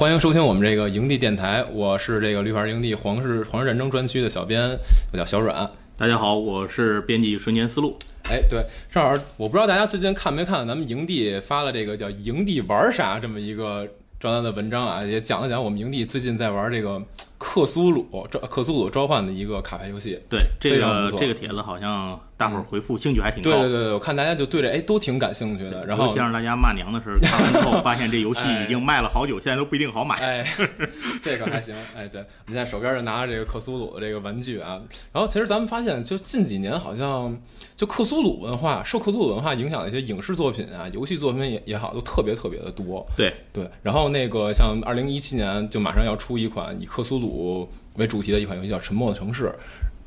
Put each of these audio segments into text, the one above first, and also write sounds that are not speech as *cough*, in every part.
欢迎收听我们这个营地电台，我是这个绿牌营地皇室皇室战争专区的小编，我叫小阮。大家好，我是编辑瞬间思路。哎，对，正好我不知道大家最近看没看，咱们营地发了这个叫“营地玩啥”这么一个专栏的文章啊，也讲了讲我们营地最近在玩这个克苏鲁召克苏鲁召唤的一个卡牌游戏。对，这个这个帖子好像。大伙儿回复兴趣还挺高，对对对，我看大家就对这哎都挺感兴趣的。然后先让大家骂娘的时候看完之后，*laughs* 发现这游戏已经卖了好久，现在都不一定好买。哎，*laughs* 这个还行。哎，对，我们现在手边就拿着这个克苏鲁的这个玩具啊。然后其实咱们发现，就近几年好像就克苏鲁文化受克苏鲁文化影响的一些影视作品啊、游戏作品也也好，都特别特别的多。对对。然后那个像二零一七年就马上要出一款以克苏鲁为主题的一款游戏，叫《沉默的城市》。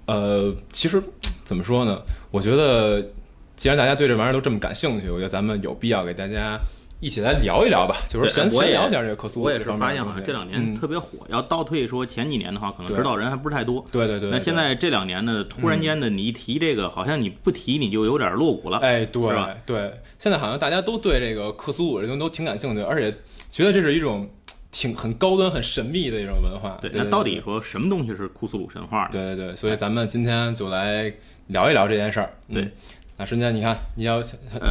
呃，其实。怎么说呢？我觉得，既然大家对这玩意儿都这么感兴趣，我觉得咱们有必要给大家一起来聊一聊吧。就是先先聊一下这个克苏鲁。我也是发现好像这两年特别火。要倒退说前几年的话，可能知道人还不是太多。对对对。那现在这两年呢，突然间的你一提这个，好像你不提你就有点落伍了。哎，对对。现在好像大家都对这个克苏鲁这东西都挺感兴趣，而且觉得这是一种挺很高端、很神秘的一种文化。对。那到底说什么东西是库苏鲁神话？对对对。所以咱们今天就来。聊一聊这件事儿，对。那瞬间，你看，你要你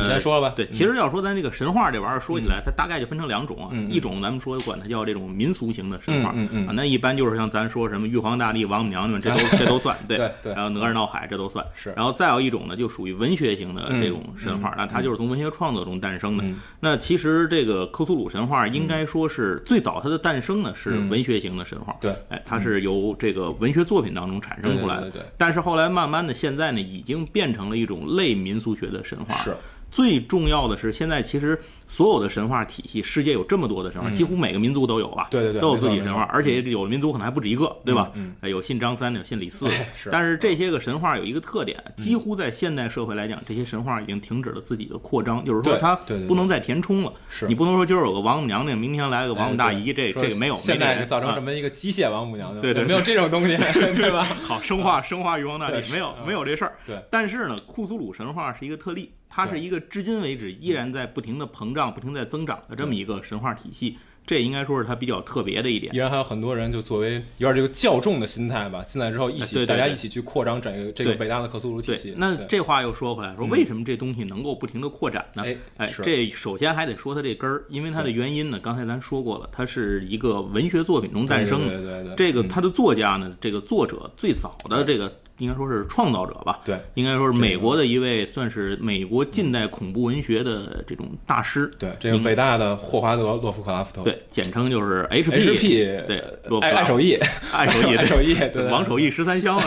先说吧。对，其实要说咱这个神话这玩意儿，说起来，它大概就分成两种啊。一种咱们说管它叫这种民俗型的神话，啊，那一般就是像咱说什么玉皇大帝、王母娘娘，这都 *laughs* 这都算，对对。还有哪吒闹海，这都算是。然后再有一种呢，就属于文学型的这种神话，那它就是从文学创作中诞生的。那其实这个克苏鲁神话应该说是最早它的诞生呢是文学型的神话，对，哎，它是由这个文学作品当中产生出来的。对。但是后来慢慢的，现在呢，已经变成了一种类民俗学的。神话是最重要的是，现在其实所有的神话体系，世界有这么多的神话，几乎每个民族都有吧？对对对，都有自己神话，而且有的民族可能还不止一个，对吧？嗯，有信张三的，有信李四的。是。但是这些个神话有一个特点，几乎在现代社会来讲，这些神话已经停止了自己的扩张，就是说它不能再填充了。是。你不能说今儿有个王母娘娘，明天来个王母大姨，这这个没有。现在造成什么一个机械王母娘娘？对对，没有这种东西，*laughs* 对吧？好，生化生化玉皇大帝没有没有这事儿。对。但是呢，库苏鲁神话是一个特例。它是一个至今为止依然在不停的膨胀、不停在增长的这么一个神话体系，这应该说是它比较特别的一点。依然还有很多人就作为有点这个较重的心态吧，进来之后一起大家一起去扩张整个这个伟大的克苏鲁体系。那这话又说回来，说为什么这东西能够不停的扩展呢？哎哎，这首先还得说它这根儿，因为它的原因呢，刚才咱说过了，它是一个文学作品中诞生的。对对对。这个它的作家呢，这个作者最早的这个。应该说是创造者吧，对，应该说是美国的一位，算是美国近代恐怖文学的这种大师，对，这个伟大的霍华德·洛夫克拉夫特，对，简称就是 H P，对，爱手艺，爱手艺，*laughs* 爱手艺，对，王守义十三香，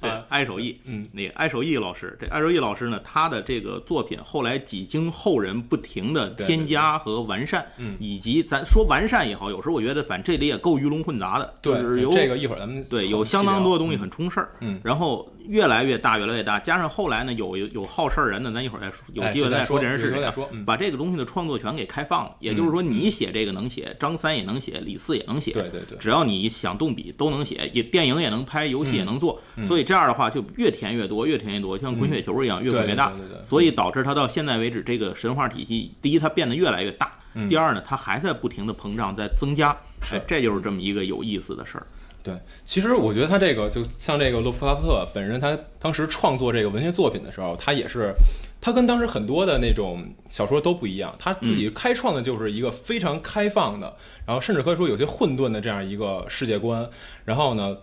对，*laughs* *laughs* 爱手艺，嗯，那艾守义老师，这艾守义老师呢，他的这个作品后来几经后人不停的添加和完善，嗯，以及咱说完善也好，有时候我觉得反正这里也够鱼龙混杂的，对，有这个一会儿咱们对有相当多的东西很充事儿。嗯，然后越来越大，越来越大，加上后来呢，有有有好事儿人呢，咱一会儿再说，有机会再说这人是谁，把这个东西的创作权给开放了。也就是说，你写这个能写，张三也能写，李四也能写，对对对，只要你想动笔都能写，也电影也能拍，游戏也能做。所以这样的话，就越填越多，越填越多，像滚雪球一样，越滚越大。所以导致它到现在为止，这个神话体系，第一它变得越来越大，第二呢，它还在不停的膨胀，在增加。是，这就是这么一个有意思的事儿。对，其实我觉得他这个就像这个洛夫克拉夫特本人，他当时创作这个文学作品的时候，他也是，他跟当时很多的那种小说都不一样，他自己开创的就是一个非常开放的，然后甚至可以说有些混沌的这样一个世界观，然后呢。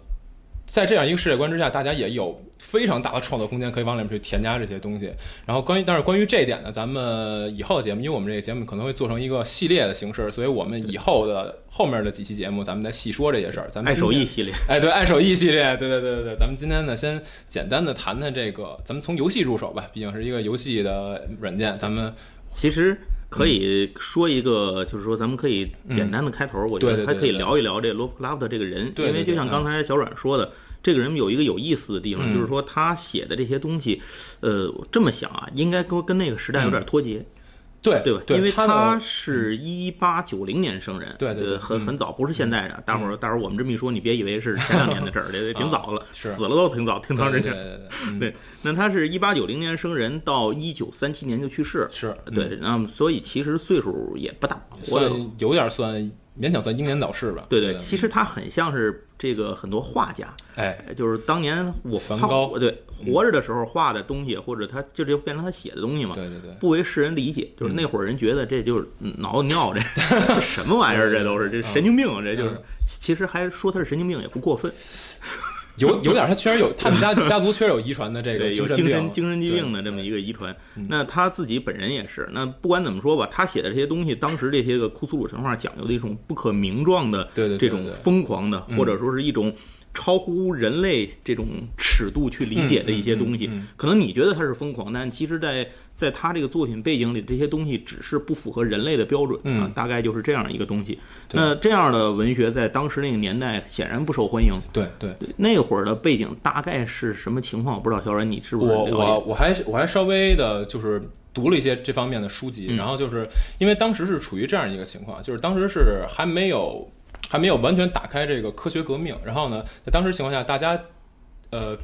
在这样一个世界观之下，大家也有非常大的创作空间，可以往里面去添加这些东西。然后关于，但是关于这一点呢，咱们以后的节目，因为我们这个节目可能会做成一个系列的形式，所以我们以后的后面的几期节目，咱们再细说这些事儿。咱们爱手艺系列，哎，对，爱手艺系列，对对对对对。咱们今天呢，先简单的谈谈这个，咱们从游戏入手吧，毕竟是一个游戏的软件。咱们其实。可以说一个，就是说，咱们可以简单的开头，我觉得还可以聊一聊这罗夫克拉夫特这个人，因为就像刚才小阮说的，这个人有一个有意思的地方，就是说他写的这些东西，呃，这么想啊，应该跟跟那个时代有点脱节。对对吧？因为他是一八九零年生人，对对，很很早，不是现在的。大伙儿，大伙儿，我们这么一说，你别以为是前两年的事儿，*laughs* 这挺早了，死了都挺早，挺长时间。对对对，那他是一八九零年生人，到一九三七年就去世。是对，那么所以其实岁数也不大，算有点算勉强算英年早逝吧。对对，其实他很像是这个很多画家，哎，就是当年我梵高对活着的时候画的东西，或者他就就变成他写的东西嘛。对对对，不为世人理解，就是那会儿人觉得这就是脑子尿，*laughs* 这什么玩意儿？这都是这神经病，这就是其实还说他是神经病也不过分。*laughs* 有有点，他确实有，他们家家族确实有遗传的这个有精神精神疾病的这么一个遗传。那他自己本人也是。那不管怎么说吧，他写的这些东西，当时这些个库苏鲁神话讲究的一种不可名状的这种疯狂的，或者说是一种。超乎人类这种尺度去理解的一些东西，可能你觉得它是疯狂，但其实，在在他这个作品背景里，这些东西只是不符合人类的标准啊，大概就是这样一个东西。那这样的文学在当时那个年代显然不受欢迎。对对，那会儿的背景大概是什么情况？我不知道，小阮你是不是？我我我还我还稍微的就是读了一些这方面的书籍，然后就是因为当时是处于这样一个情况，就是当时是还没有。还没有完全打开这个科学革命，然后呢，在当时情况下，大家，呃，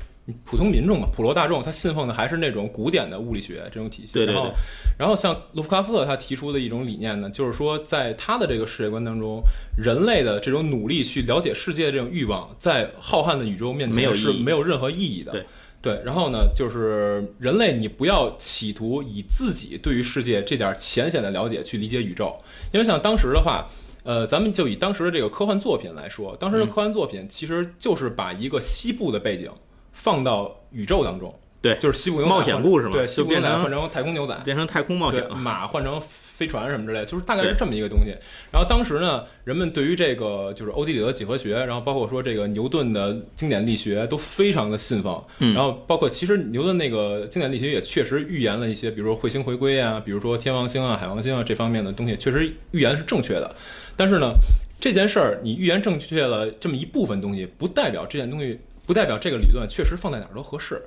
普通民众嘛，普罗大众，他信奉的还是那种古典的物理学这种体系。对对对。然后，然后像卢夫卡夫特他提出的一种理念呢，就是说，在他的这个世界观当中，人类的这种努力去了解世界的这种欲望，在浩瀚的宇宙面前是没有任何意义的。对对。然后呢，就是人类，你不要企图以自己对于世界这点浅显的了解去理解宇宙，因为像当时的话。呃，咱们就以当时的这个科幻作品来说，当时的科幻作品其实就是把一个西部的背景放到宇宙当中，对，就是西部冒险故事嘛，对，西部牛仔换成太空牛仔，变成太空冒险，马换成飞船什么之类，就是大概是这么一个东西。然后当时呢，人们对于这个就是欧几里得几何学，然后包括说这个牛顿的经典力学都非常的信奉。然后包括其实牛顿那个经典力学也确实预言了一些，比如说彗星回归啊，比如说天王星啊、海王星啊这方面的东西，确实预言是正确的。但是呢，这件事儿你预言正确了这么一部分东西，不代表这件东西，不代表这个理论确实放在哪儿都合适。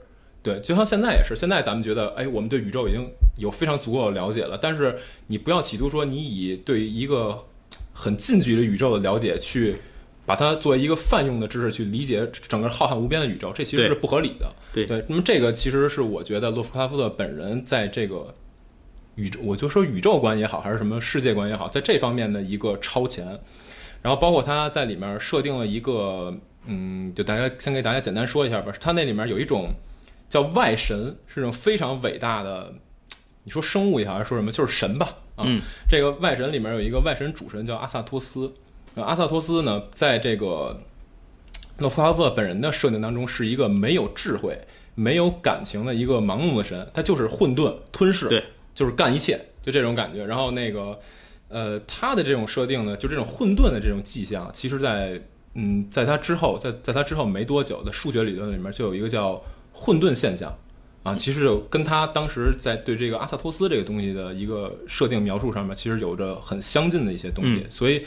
对，就像现在也是，现在咱们觉得，哎，我们对宇宙已经有非常足够的了解了。但是你不要企图说你以对一个很近距离宇宙的了解去把它作为一个泛用的知识去理解整个浩瀚无边的宇宙，这其实是不合理的。对对，那么这个其实是我觉得洛夫克拉夫特本人在这个。宇宙，我就说宇宙观也好，还是什么世界观也好，在这方面的一个超前，然后包括他在里面设定了一个，嗯，就大家先给大家简单说一下吧。他那里面有一种叫外神，是种非常伟大的，你说生物也好，还是说什么，就是神吧。啊，这个外神里面有一个外神主神叫阿萨托斯。阿萨托斯呢，在这个诺夫哈夫本人的设定当中，是一个没有智慧、没有感情的一个盲目的神，他就是混沌吞噬。对。就是干一切，就这种感觉。然后那个，呃，他的这种设定呢，就这种混沌的这种迹象，其实，在嗯，在他之后，在在他之后没多久的数学理论里面，就有一个叫混沌现象啊。其实就跟他当时在对这个阿萨托斯这个东西的一个设定描述上面，其实有着很相近的一些东西。所以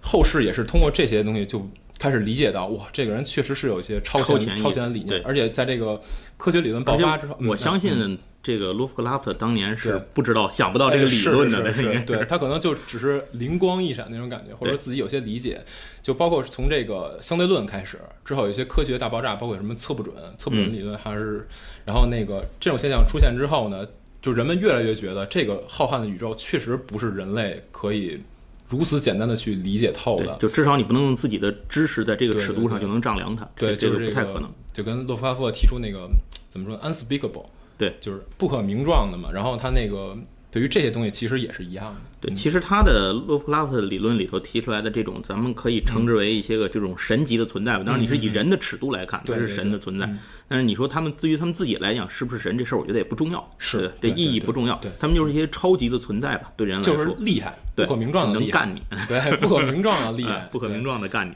后世也是通过这些东西就开始理解到，哇，这个人确实是有一些超前超前的理念。而且在这个科学理论爆发之后，我相信。这个洛夫克拉夫特当年是不知道、想不到这个理论的，对他可能就只是灵光一闪那种感觉，或者自己有些理解，就包括从这个相对论开始之后，有些科学大爆炸，包括什么测不准、测不准理论，还是然后那个这种现象出现之后呢，就人们越来越觉得这个浩瀚的宇宙确实不是人类可以如此简单的去理解透的，就至少你不能用自己的知识在这个尺度上就能丈量它，对，这个不太可能。就跟洛夫克拉夫特提出那个怎么说，unspeakable。对，就是不可名状的嘛。然后他那个对于这些东西其实也是一样的。对，其实他的洛夫克拉夫特理论里头提出来的这种，咱们可以称之为一些个这种神级的存在吧。当然，你是以人的尺度来看，它是神的存在。但是你说他们对于他们自己来讲是不是神，这事儿我觉得也不重要。是，这意义不重要。对，他们就是一些超级的存在吧，对人来说就是厉害，不可名状的能干你。对，不可名状的厉害，*laughs* 不可名状的干你。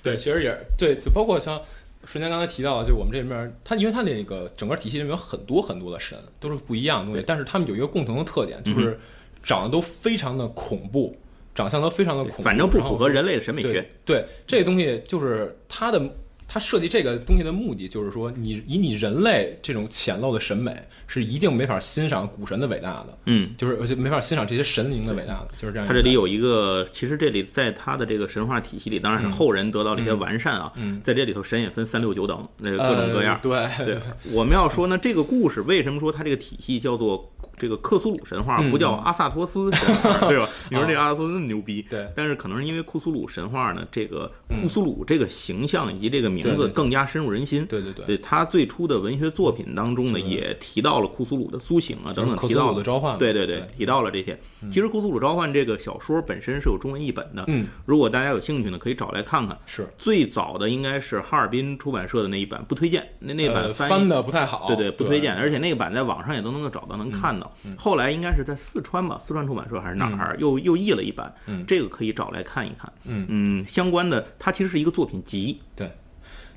对，*laughs* 其实也对，就包括像。瞬间刚才提到，就我们这边，它因为它那个整个体系里面有很多很多的神，都是不一样的东西，但是他们有一个共同的特点，就是长得都非常的恐怖，长相都非常的恐怖，反正不符合人类的审美学。对，这个东西就是它的他设计这个东西的目的就是说，你以你人类这种浅陋的审美是一定没法欣赏古神的伟大的，嗯，就是而且没法欣赏这些神灵的伟大的，就是这样。他这里有一个，其实这里在他的这个神话体系里，当然是后人得到了一些完善啊，在这里头神也分三六九等，那个各种各样。对对，我们要说呢，这个故事为什么说它这个体系叫做？这个克苏鲁神话不叫阿萨托斯神话，*laughs* 对吧？*laughs* 你说这阿萨托斯那么牛逼，对。但是可能是因为库苏鲁神话呢，这个库苏鲁这个形象以及这个名字更加深入人心。对对对。对他最初的文学作品当中呢，也提到了库苏鲁的苏醒啊等等，提到了召唤。对对对，提到了这些。其实库苏鲁召唤这个小说本身是有中文译本的。嗯。如果大家有兴趣呢，可以找来看看。是。最早的应该是哈尔滨出版社的那一版，不推荐。那那版翻的不太好。对对，不推荐。而且那个版在网上也都能够找到，能看到。后来应该。是在四川吧，四川出版社还是哪儿又又译了一版，这个可以找来看一看。嗯嗯，相关的它其实是一个作品集，对，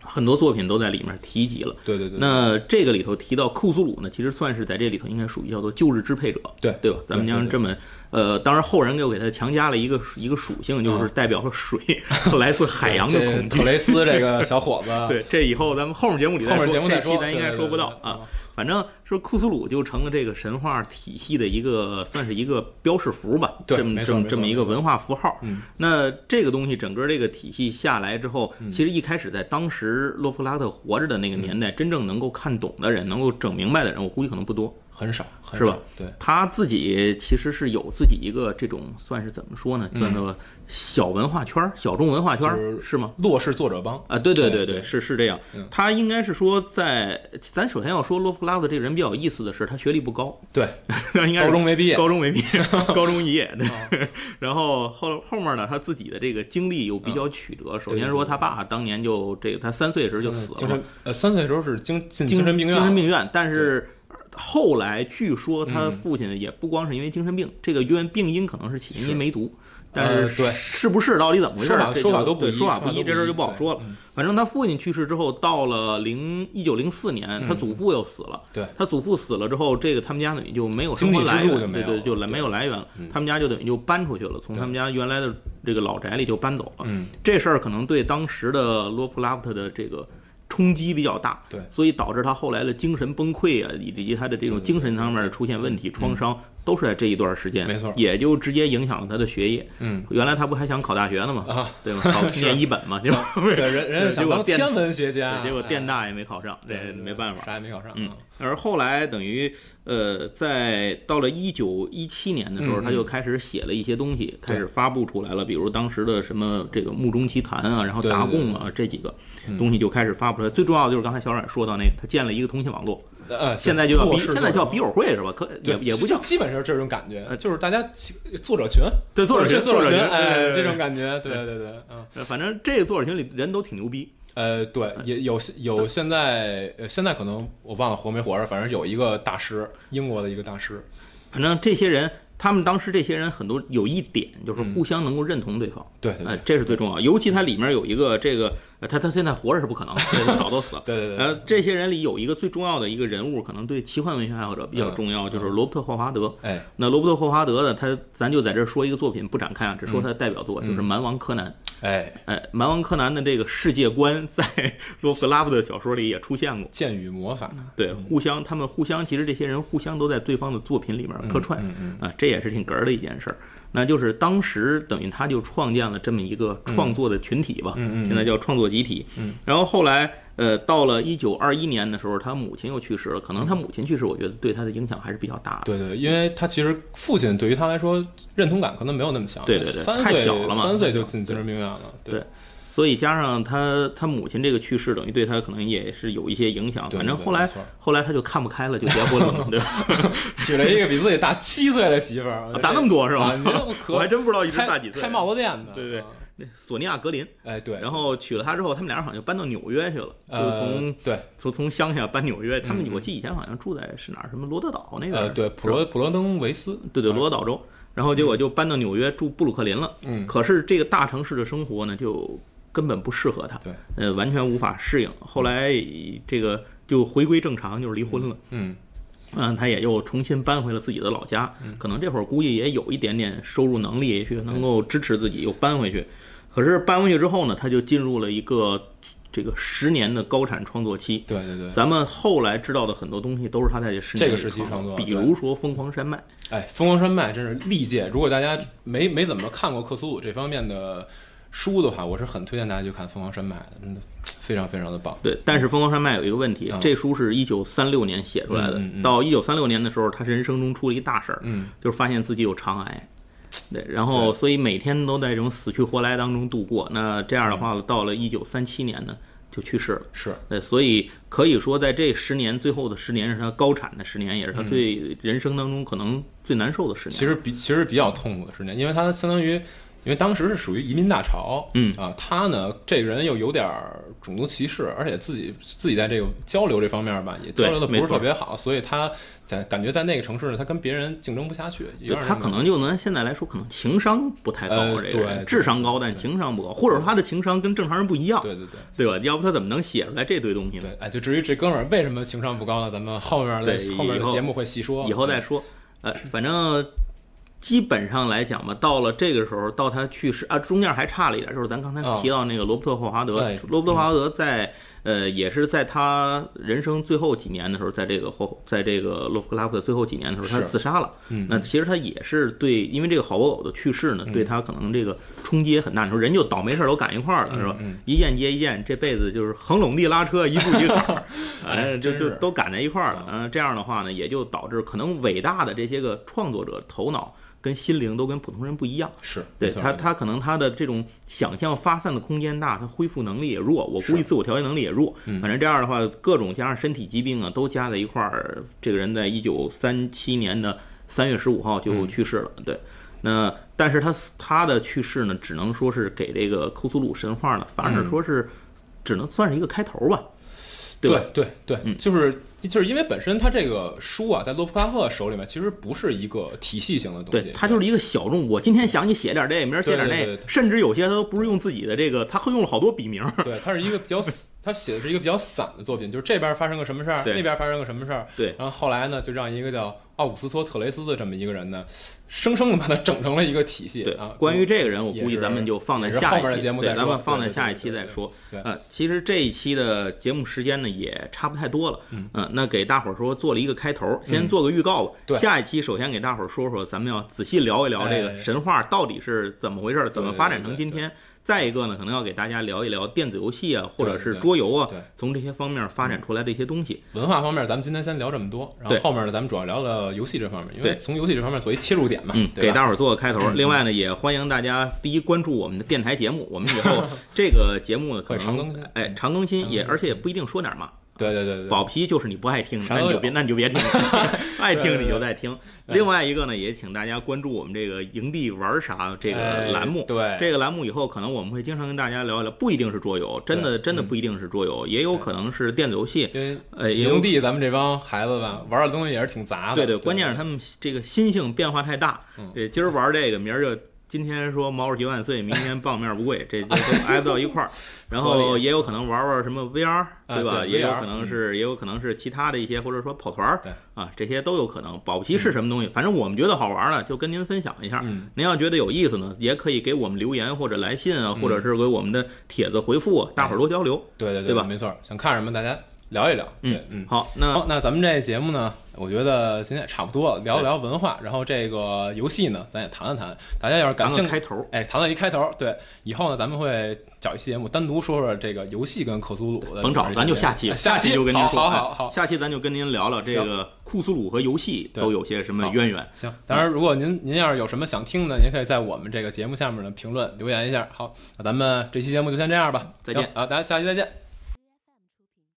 很多作品都在里面提及了。对对对。那这个里头提到库苏鲁呢，其实算是在这里头应该属于叫做旧日支配者，对对吧？咱们将这么呃，当然后人又给他强加了一个一个属性，就是代表了水，*laughs* 来自海洋的恐惧。特雷斯这个小伙子，*laughs* 对，这以后咱们后面节目里后面节目这期咱应该说不到啊。反正说库斯鲁就成了这个神话体系的一个，算是一个标识符吧，这么这么这么一个文化符号。那这个东西整个这个体系下来之后，其实一开始在当时洛夫拉特活着的那个年代，真正能够看懂的人，能够整明白的人，我估计可能不多。很少，是吧？对，他自己其实是有自己一个这种算是怎么说呢？算作小文化圈、小众文化圈，是吗？洛氏作者帮啊，对对对对，是是这样。他应该是说，在咱首先要说洛夫克拉夫这个人比较有意思的是，他学历不高，对，*laughs* 应该高中没毕业，高中没毕业，*laughs* 高中肄业。对，然后后后面呢，他自己的这个经历又比较曲折。首先说，他爸当年就这个，他三岁的时候就死了，呃，三岁的时候是精精精神病院，精神病院，但是。后来据说他父亲也不光是因为精神病，这个因病因可能是起因于梅毒，但是对是不是到底怎么回事？说法说法都不一，说法不一，这事儿就不好说了。反正他父亲去世之后，到了零一九零四年，他祖父又死了。对，他祖父死了之后，这个他们家等于就没有生活来源，对对，就没有来源了。他们家就等于就搬出去了，从他们家原来的这个老宅里就搬走了。嗯，这事儿可能对当时的洛夫拉夫特的这个。冲击比较大，对，所以导致他后来的精神崩溃啊，以及他的这种精神方面的出现问题、创伤，都是在这一段时间，没错，也就直接影响了他的学业。嗯，原来他不还想考大学呢吗？啊，对吧？考 *laughs* 念一本嘛，结果人人想当天文学家，结果电大也没考上，这没办法，啥也没考上。嗯，而后来等于呃，在到了一九一七年的时候，他就开始写了一些东西，开始发布出来了，比如当时的什么这个《墓中奇谭》啊，然后《达贡》啊这几个东西就开始发布出来。最重要的就是刚才。小冉说到那个，他建了一个通信网络，呃，现在就叫现在叫笔友会是吧？可也也不叫，基本上这种感觉，就是大家作者群，对作者群，作者群，哎，这种感觉，对对对，嗯，反正这个作者群里人都挺牛逼，呃，对，也有有现在呃，现在可能我忘了活没活着，反正有一个大师，英国的一个大师，反正这些人。他们当时这些人很多有一点就是互相能够认同对方，对，呃，这是最重要。尤其它里面有一个这个，他他现在活着是不可能，*laughs* 早都死了。对对对。呃，这些人里有一个最重要的一个人物，可能对奇幻文学爱好者比较重要，就是罗伯特霍华德。哎，那罗伯特霍华德呢，他咱就在这说一个作品，不展开啊，只说他的代表作，就是《蛮王柯南》。哎哎，蛮王柯南的这个世界观在 *laughs* 洛克拉夫的小说里也出现过，剑与魔法，对，互相他们互相，其实这些人互相都在对方的作品里面客串，啊，这也是挺哏儿的一件事儿。那就是当时等于他就创建了这么一个创作的群体吧，现在叫创作集体。然后后来。呃，到了一九二一年的时候，他母亲又去世了。可能他母亲去世，我觉得对他的影响还是比较大的。对对，因为他其实父亲对于他来说认同感可能没有那么强。对对对，太小了嘛，三岁就进精神病院了。对，所以加上他他母亲这个去世，等于对他可能也是有一些影响。反正后来后来他就看不开了，就结婚了，对吧？*laughs* 娶了一个比自己大七岁的媳妇儿，大那么多是吧？我还真不知道一直大几岁。开帽子店的，对对。索尼娅·格林，哎对，然后娶了她之后，他们俩人好像就搬到纽约去了，就是从对从从乡下搬纽约。他们我记以前好像住在是哪儿？什么罗德岛那边？呃，对，普罗普罗登维斯，对对，罗德岛州。然后结果就搬到纽约住布鲁克林了。嗯，可是这个大城市的生活呢，就根本不适合他，对，呃，完全无法适应。后来这个就回归正常，就是离婚了。嗯。嗯，他也又重新搬回了自己的老家，可能这会儿估计也有一点点收入能力，也许能够支持自己又搬回去。可是搬回去之后呢，他就进入了一个这个十年的高产创作期。对对对，咱们后来知道的很多东西都是他在这十年这个时期创作，比如说《疯狂山脉》。哎，《疯狂山脉》真是历届，如果大家没没怎么看过克苏鲁这方面的书的话，我是很推荐大家去看《疯狂山脉》的，真的非常非常的棒。对，但是《疯狂山脉》有一个问题，这书是一九三六年写出来的，到一九三六年的时候，他人生中出了一大事儿，嗯，就是发现自己有肠癌。对，然后所以每天都在这种死去活来当中度过。那这样的话，到了一九三七年呢，就去世了。是，对，所以可以说，在这十年最后的十年是他高产的十年，也是他最人生当中可能最难受的十年。其实比其实比较痛苦的十年，因为他相当于。因为当时是属于移民大潮，嗯啊，他呢这个人又有点种族歧视，而且自己自己在这个交流这方面吧，也交流的不是特别好，所以他在感觉在那个城市呢，他跟别人竞争不下去。他可能就能现在来说，可能情商不太高，这个智商高，但情商不高，或者说他的情商跟正常人不一样。对对对，对吧？要不他怎么能写出来这堆东西呢？对，哎，就至于这哥们儿为什么情商不高呢？咱们后面的后面的节目会细说，以后再说。呃，反正。基本上来讲吧，到了这个时候，到他去世啊，中间还差了一点，就是咱刚才提到那个罗伯特·霍华德。罗伯特·霍华德在呃，也是在他人生最后几年的时候，在这个霍，在这个洛夫克拉夫的最后几年的时候，他自杀了。那其实他也是对，因为这个好伯狗的去世呢，对他可能这个冲击也很大。你说人就倒霉事儿都赶一块儿了，是吧？一件接一件，这辈子就是横垄地拉车，一步一个，*laughs* 哎，就就都赶在一块儿了。嗯，这样的话呢，也就导致可能伟大的这些个创作者头脑。跟心灵都跟普通人不一样，是对他，他可能他的这种想象发散的空间大，他恢复能力也弱，我估计自我调节能力也弱。反正这样的话，各种加上身体疾病啊，都加在一块儿。这个人在一九三七年的三月十五号就去世了。对，那但是他他的去世呢，只能说是给这个库苏鲁神话呢，反而说是只能算是一个开头吧。对对对，就是就是因为本身他这个书啊，在洛夫克拉克手里面其实不是一个体系型的东西，对，他就是一个小众。我今天想你写点这，明儿写点那，甚至有些他都不是用自己的这个，他会用了好多笔名。对，他是一个比较，他写的是一个比较散的作品，就是这边发生个什么事儿，那边发生个什么事儿，对。然后后来呢，就让一个叫奥古斯托特雷斯的这么一个人呢，生生的把他整成了一个体系。对啊，关于这个人，我估计咱们就放在下一期，对，咱们放在下一期再说。呃，其实这一期的节目时间呢，也差不太多了。嗯，那给大伙儿说做了一个开头，先做个预告吧。对，下一期首先给大伙儿说说，咱们要仔细聊一聊这个神话到底是怎么回事，怎么发展成今天。再一个呢，可能要给大家聊一聊电子游戏啊，或者是桌游啊，从这些方面发展出来的一些东西。文化方面，咱们今天先聊这么多，然后后面呢，咱们主要聊聊游戏这方面，因为从游戏这方面作为切入点嘛，给大伙儿做个开头。另外呢，也欢迎大家第一关注我们的电台节目，我们以后这个节目呢可能长更新，哎，常更新也而且也不一定说点嘛。对对对对，保皮就是你不爱听，那你就别那你就别听，*laughs* 爱听你就再听。另外一个呢，也请大家关注我们这个营地玩啥这个栏目。对，这个栏目以后可能我们会经常跟大家聊一聊，不一定是桌游，真的真的不一定是桌游，也有可能是电子游戏。呃，营地咱们这帮孩子吧，玩的东西也是挺杂的。对对，关键是他们这个心性变化太大。对，今儿玩这个，明儿就。今天说毛主席万岁，明天棒面不贵，*laughs* 这都挨不到一块儿。*laughs* 然后也有可能玩玩什么 VR，对吧？也有可能是，也有可能是其他的一些，或者说跑团儿，啊，这些都有可能。保不齐是什么东西，反正我们觉得好玩呢，就跟您分享一下。您要觉得有意思呢，也可以给我们留言或者来信啊，或者是给我们的帖子回复，大伙儿多交流。对对对，吧？没错，想看什么大家聊一聊。对，嗯，好，那那咱们这节目呢？我觉得今天也差不多了，聊一聊文化，然后这个游戏呢，咱也谈了谈。大家要是感兴趣，开头，哎，谈了一开头，对，以后呢，咱们会找一期节目单独说说这个游戏跟克苏鲁的。甭找，咱就下期，下期就跟您说，好好好，下期咱就跟您聊聊这个库苏鲁和游戏都有些什么渊源。行，当然，如果您您要是有什么想听的，您可以在我们这个节目下面的评论留言一下。好，那咱们这期节目就先这样吧，再见，啊，大家下期再见。